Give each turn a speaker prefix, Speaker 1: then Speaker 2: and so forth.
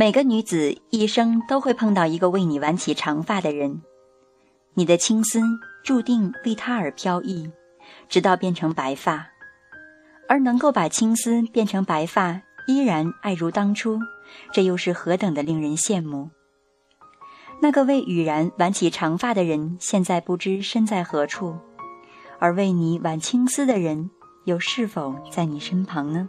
Speaker 1: 每个女子一生都会碰到一个为你挽起长发的人，你的青丝注定为他而飘逸，直到变成白发。而能够把青丝变成白发，依然爱如当初，这又是何等的令人羡慕！那个为雨然挽起长发的人，现在不知身在何处，而为你挽青丝的人，又是否在你身旁呢？